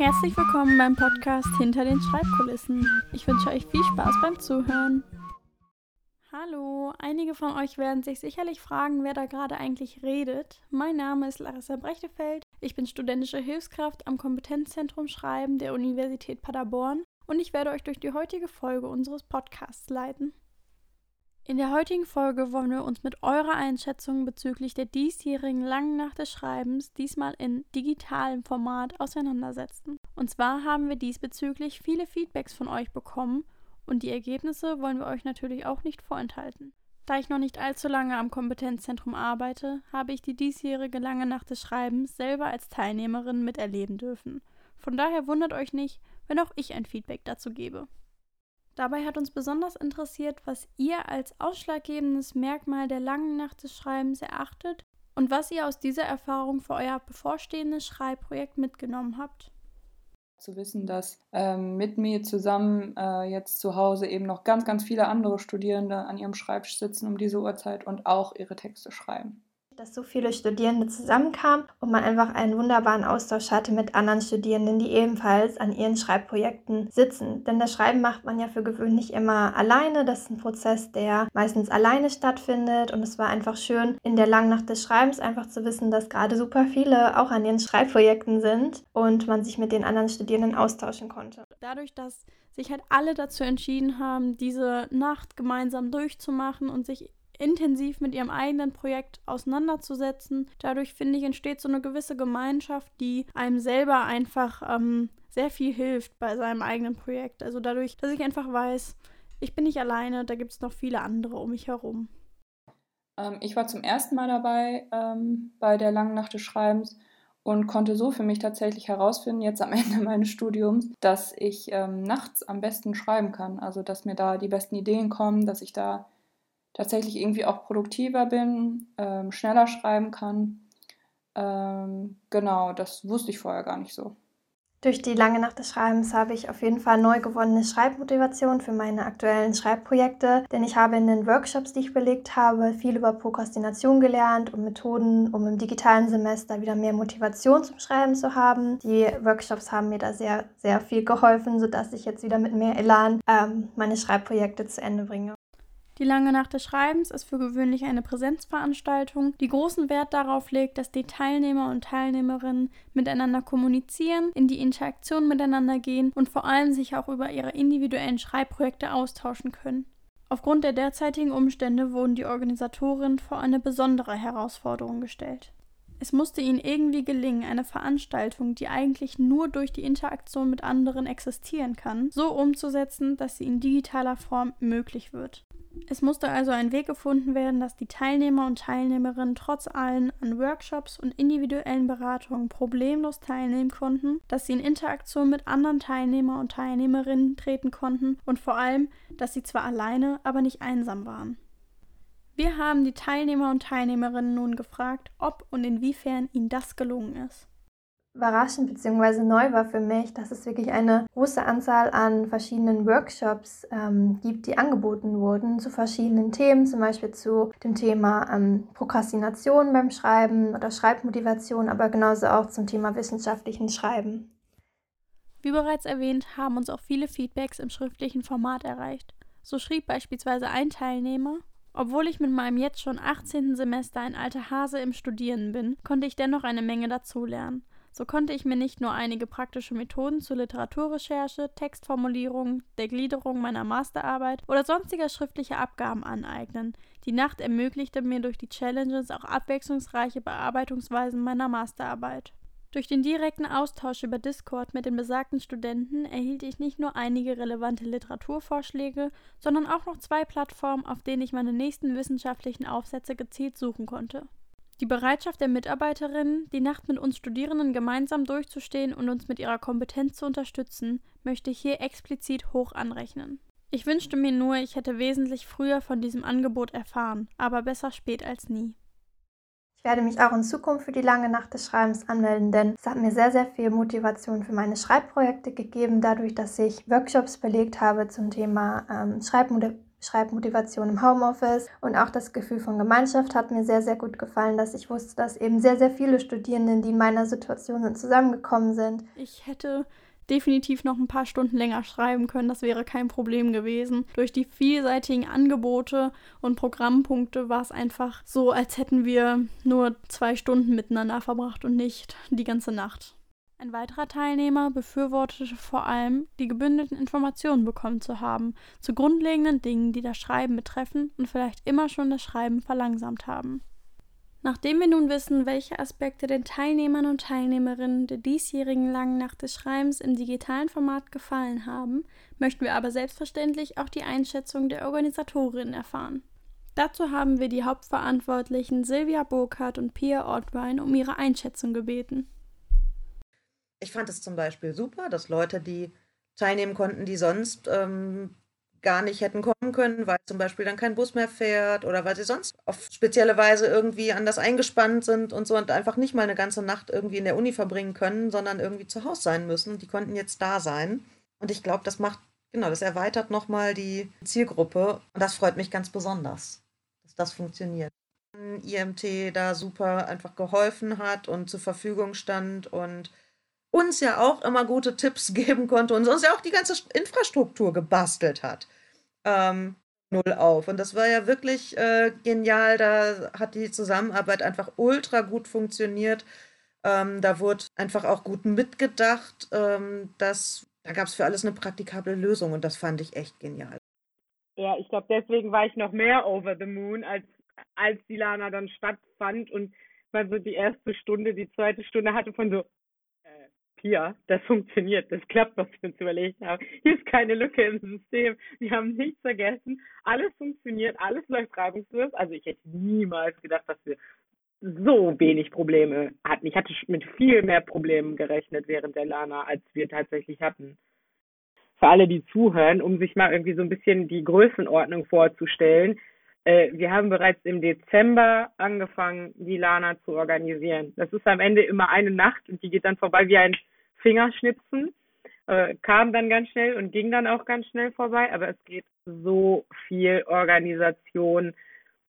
Herzlich willkommen beim Podcast Hinter den Schreibkulissen. Ich wünsche euch viel Spaß beim Zuhören. Hallo, einige von euch werden sich sicherlich fragen, wer da gerade eigentlich redet. Mein Name ist Larissa Brechtefeld. Ich bin studentische Hilfskraft am Kompetenzzentrum Schreiben der Universität Paderborn und ich werde euch durch die heutige Folge unseres Podcasts leiten. In der heutigen Folge wollen wir uns mit eurer Einschätzung bezüglich der diesjährigen langen Nacht des Schreibens diesmal in digitalem Format auseinandersetzen. Und zwar haben wir diesbezüglich viele Feedbacks von euch bekommen und die Ergebnisse wollen wir euch natürlich auch nicht vorenthalten. Da ich noch nicht allzu lange am Kompetenzzentrum arbeite, habe ich die diesjährige lange Nacht des Schreibens selber als Teilnehmerin miterleben dürfen. Von daher wundert euch nicht, wenn auch ich ein Feedback dazu gebe. Dabei hat uns besonders interessiert, was ihr als ausschlaggebendes Merkmal der langen Nacht des Schreibens erachtet und was ihr aus dieser Erfahrung für euer bevorstehendes Schreibprojekt mitgenommen habt. Zu wissen, dass ähm, mit mir zusammen äh, jetzt zu Hause eben noch ganz, ganz viele andere Studierende an ihrem Schreibtisch sitzen um diese Uhrzeit und auch ihre Texte schreiben dass so viele Studierende zusammenkamen und man einfach einen wunderbaren Austausch hatte mit anderen Studierenden, die ebenfalls an ihren Schreibprojekten sitzen. Denn das Schreiben macht man ja für gewöhnlich immer alleine. Das ist ein Prozess, der meistens alleine stattfindet. Und es war einfach schön, in der langen Nacht des Schreibens einfach zu wissen, dass gerade super viele auch an ihren Schreibprojekten sind und man sich mit den anderen Studierenden austauschen konnte. Dadurch, dass sich halt alle dazu entschieden haben, diese Nacht gemeinsam durchzumachen und sich intensiv mit ihrem eigenen Projekt auseinanderzusetzen. Dadurch, finde ich, entsteht so eine gewisse Gemeinschaft, die einem selber einfach ähm, sehr viel hilft bei seinem eigenen Projekt. Also dadurch, dass ich einfach weiß, ich bin nicht alleine, da gibt es noch viele andere um mich herum. Ähm, ich war zum ersten Mal dabei ähm, bei der langen Nacht des Schreibens und konnte so für mich tatsächlich herausfinden, jetzt am Ende meines Studiums, dass ich ähm, nachts am besten schreiben kann. Also dass mir da die besten Ideen kommen, dass ich da tatsächlich irgendwie auch produktiver bin, ähm, schneller schreiben kann. Ähm, genau, das wusste ich vorher gar nicht so. Durch die lange Nacht des Schreibens habe ich auf jeden Fall neu gewonnene Schreibmotivation für meine aktuellen Schreibprojekte, denn ich habe in den Workshops, die ich belegt habe, viel über Prokrastination gelernt und Methoden, um im digitalen Semester wieder mehr Motivation zum Schreiben zu haben. Die Workshops haben mir da sehr, sehr viel geholfen, sodass ich jetzt wieder mit mehr Elan ähm, meine Schreibprojekte zu Ende bringe. Die lange Nacht des Schreibens ist für gewöhnlich eine Präsenzveranstaltung, die großen Wert darauf legt, dass die Teilnehmer und Teilnehmerinnen miteinander kommunizieren, in die Interaktion miteinander gehen und vor allem sich auch über ihre individuellen Schreibprojekte austauschen können. Aufgrund der derzeitigen Umstände wurden die Organisatorinnen vor eine besondere Herausforderung gestellt. Es musste ihnen irgendwie gelingen, eine Veranstaltung, die eigentlich nur durch die Interaktion mit anderen existieren kann, so umzusetzen, dass sie in digitaler Form möglich wird. Es musste also ein Weg gefunden werden, dass die Teilnehmer und Teilnehmerinnen trotz allem an Workshops und individuellen Beratungen problemlos teilnehmen konnten, dass sie in Interaktion mit anderen Teilnehmer und Teilnehmerinnen treten konnten und vor allem, dass sie zwar alleine, aber nicht einsam waren. Wir haben die Teilnehmer und Teilnehmerinnen nun gefragt, ob und inwiefern ihnen das gelungen ist überraschend bzw. neu war für mich, dass es wirklich eine große Anzahl an verschiedenen Workshops ähm, gibt, die angeboten wurden zu verschiedenen Themen, zum Beispiel zu dem Thema ähm, Prokrastination beim Schreiben oder Schreibmotivation, aber genauso auch zum Thema wissenschaftlichen Schreiben. Wie bereits erwähnt, haben uns auch viele Feedbacks im schriftlichen Format erreicht. So schrieb beispielsweise ein Teilnehmer, obwohl ich mit meinem jetzt schon 18. Semester ein alter Hase im Studieren bin, konnte ich dennoch eine Menge dazulernen. So konnte ich mir nicht nur einige praktische Methoden zur Literaturrecherche, Textformulierung, der Gliederung meiner Masterarbeit oder sonstiger schriftlicher Abgaben aneignen. Die Nacht ermöglichte mir durch die Challenges auch abwechslungsreiche Bearbeitungsweisen meiner Masterarbeit. Durch den direkten Austausch über Discord mit den besagten Studenten erhielt ich nicht nur einige relevante Literaturvorschläge, sondern auch noch zwei Plattformen, auf denen ich meine nächsten wissenschaftlichen Aufsätze gezielt suchen konnte. Die Bereitschaft der Mitarbeiterinnen, die Nacht mit uns Studierenden gemeinsam durchzustehen und uns mit ihrer Kompetenz zu unterstützen, möchte ich hier explizit hoch anrechnen. Ich wünschte mir nur, ich hätte wesentlich früher von diesem Angebot erfahren, aber besser spät als nie. Ich werde mich auch in Zukunft für die lange Nacht des Schreibens anmelden, denn es hat mir sehr, sehr viel Motivation für meine Schreibprojekte gegeben, dadurch, dass ich Workshops belegt habe zum Thema ähm, Schreibmodell Schreibmotivation im Homeoffice und auch das Gefühl von Gemeinschaft hat mir sehr, sehr gut gefallen, dass ich wusste, dass eben sehr, sehr viele Studierenden, die in meiner Situation sind, zusammengekommen sind. Ich hätte definitiv noch ein paar Stunden länger schreiben können. Das wäre kein Problem gewesen. Durch die vielseitigen Angebote und Programmpunkte war es einfach so, als hätten wir nur zwei Stunden miteinander verbracht und nicht die ganze Nacht. Ein weiterer Teilnehmer befürwortete vor allem, die gebündelten Informationen bekommen zu haben, zu grundlegenden Dingen, die das Schreiben betreffen und vielleicht immer schon das Schreiben verlangsamt haben. Nachdem wir nun wissen, welche Aspekte den Teilnehmern und Teilnehmerinnen der diesjährigen langen Nacht des Schreibens im digitalen Format gefallen haben, möchten wir aber selbstverständlich auch die Einschätzung der Organisatorinnen erfahren. Dazu haben wir die Hauptverantwortlichen Silvia Burkhardt und Pia Ortwein um ihre Einschätzung gebeten. Ich fand es zum Beispiel super, dass Leute, die teilnehmen konnten, die sonst ähm, gar nicht hätten kommen können, weil zum Beispiel dann kein Bus mehr fährt oder weil sie sonst auf spezielle Weise irgendwie anders eingespannt sind und so und einfach nicht mal eine ganze Nacht irgendwie in der Uni verbringen können, sondern irgendwie zu Hause sein müssen. Die konnten jetzt da sein. Und ich glaube, das macht, genau, das erweitert nochmal die Zielgruppe. Und das freut mich ganz besonders, dass das funktioniert. IMT da super einfach geholfen hat und zur Verfügung stand und uns ja auch immer gute Tipps geben konnte und uns ja auch die ganze Infrastruktur gebastelt hat. Ähm, null auf. Und das war ja wirklich äh, genial. Da hat die Zusammenarbeit einfach ultra gut funktioniert. Ähm, da wurde einfach auch gut mitgedacht. Ähm, das, da gab es für alles eine praktikable Lösung und das fand ich echt genial. Ja, ich glaube, deswegen war ich noch mehr over the moon, als, als die Lana dann stattfand und man so die erste Stunde, die zweite Stunde hatte von so, Pia, das funktioniert, das klappt, was wir uns überlegt haben. Hier ist keine Lücke im System. Wir haben nichts vergessen. Alles funktioniert, alles läuft reibungslos. Also ich hätte niemals gedacht, dass wir so wenig Probleme hatten. Ich hatte mit viel mehr Problemen gerechnet während der Lana, als wir tatsächlich hatten. Für alle, die zuhören, um sich mal irgendwie so ein bisschen die Größenordnung vorzustellen. Äh, wir haben bereits im Dezember angefangen, die Lana zu organisieren. Das ist am Ende immer eine Nacht und die geht dann vorbei wie ein Fingerschnipsen. Äh, kam dann ganz schnell und ging dann auch ganz schnell vorbei, aber es geht so viel Organisation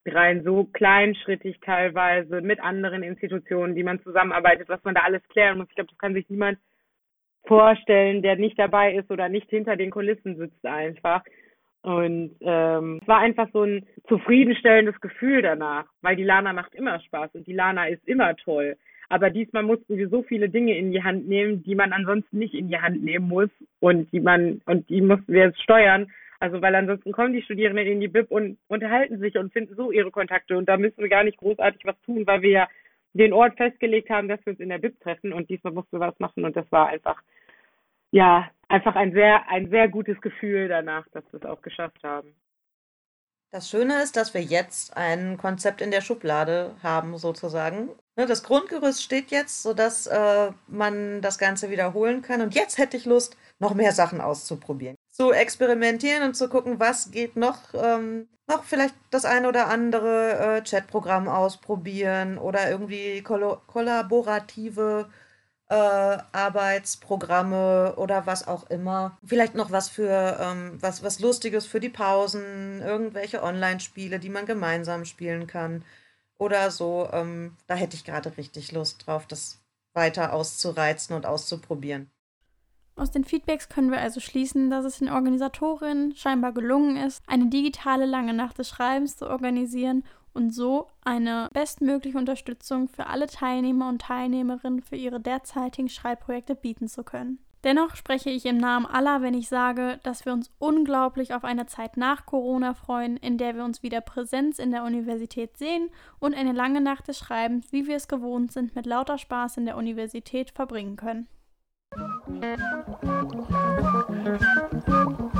rein, so kleinschrittig teilweise mit anderen Institutionen, die man zusammenarbeitet, was man da alles klären muss. Ich glaube, das kann sich niemand vorstellen, der nicht dabei ist oder nicht hinter den Kulissen sitzt einfach. Und ähm, es war einfach so ein zufriedenstellendes Gefühl danach, weil die Lana macht immer Spaß und die Lana ist immer toll. Aber diesmal mussten wir so viele Dinge in die Hand nehmen, die man ansonsten nicht in die Hand nehmen muss und die man und die mussten wir jetzt steuern. Also weil ansonsten kommen die Studierenden in die BIP und unterhalten sich und finden so ihre Kontakte und da müssen wir gar nicht großartig was tun, weil wir ja den Ort festgelegt haben, dass wir uns in der BIP treffen und diesmal mussten wir was machen und das war einfach ja einfach ein sehr ein sehr gutes Gefühl danach, dass wir es auch geschafft haben. Das Schöne ist, dass wir jetzt ein Konzept in der Schublade haben, sozusagen. Ne, das Grundgerüst steht jetzt, sodass äh, man das Ganze wiederholen kann. Und jetzt hätte ich Lust, noch mehr Sachen auszuprobieren. Zu experimentieren und zu gucken, was geht noch. Ähm, noch vielleicht das ein oder andere äh, Chatprogramm ausprobieren oder irgendwie kollaborative äh, Arbeitsprogramme oder was auch immer. Vielleicht noch was für ähm, was, was Lustiges für die Pausen, irgendwelche Online-Spiele, die man gemeinsam spielen kann. Oder so. Ähm, da hätte ich gerade richtig Lust drauf, das weiter auszureizen und auszuprobieren. Aus den Feedbacks können wir also schließen, dass es den Organisatorinnen scheinbar gelungen ist, eine digitale lange Nacht des Schreibens zu organisieren und so eine bestmögliche Unterstützung für alle Teilnehmer und Teilnehmerinnen für ihre derzeitigen Schreibprojekte bieten zu können. Dennoch spreche ich im Namen aller, wenn ich sage, dass wir uns unglaublich auf eine Zeit nach Corona freuen, in der wir uns wieder Präsenz in der Universität sehen und eine lange Nacht des Schreibens, wie wir es gewohnt sind, mit lauter Spaß in der Universität verbringen können. Musik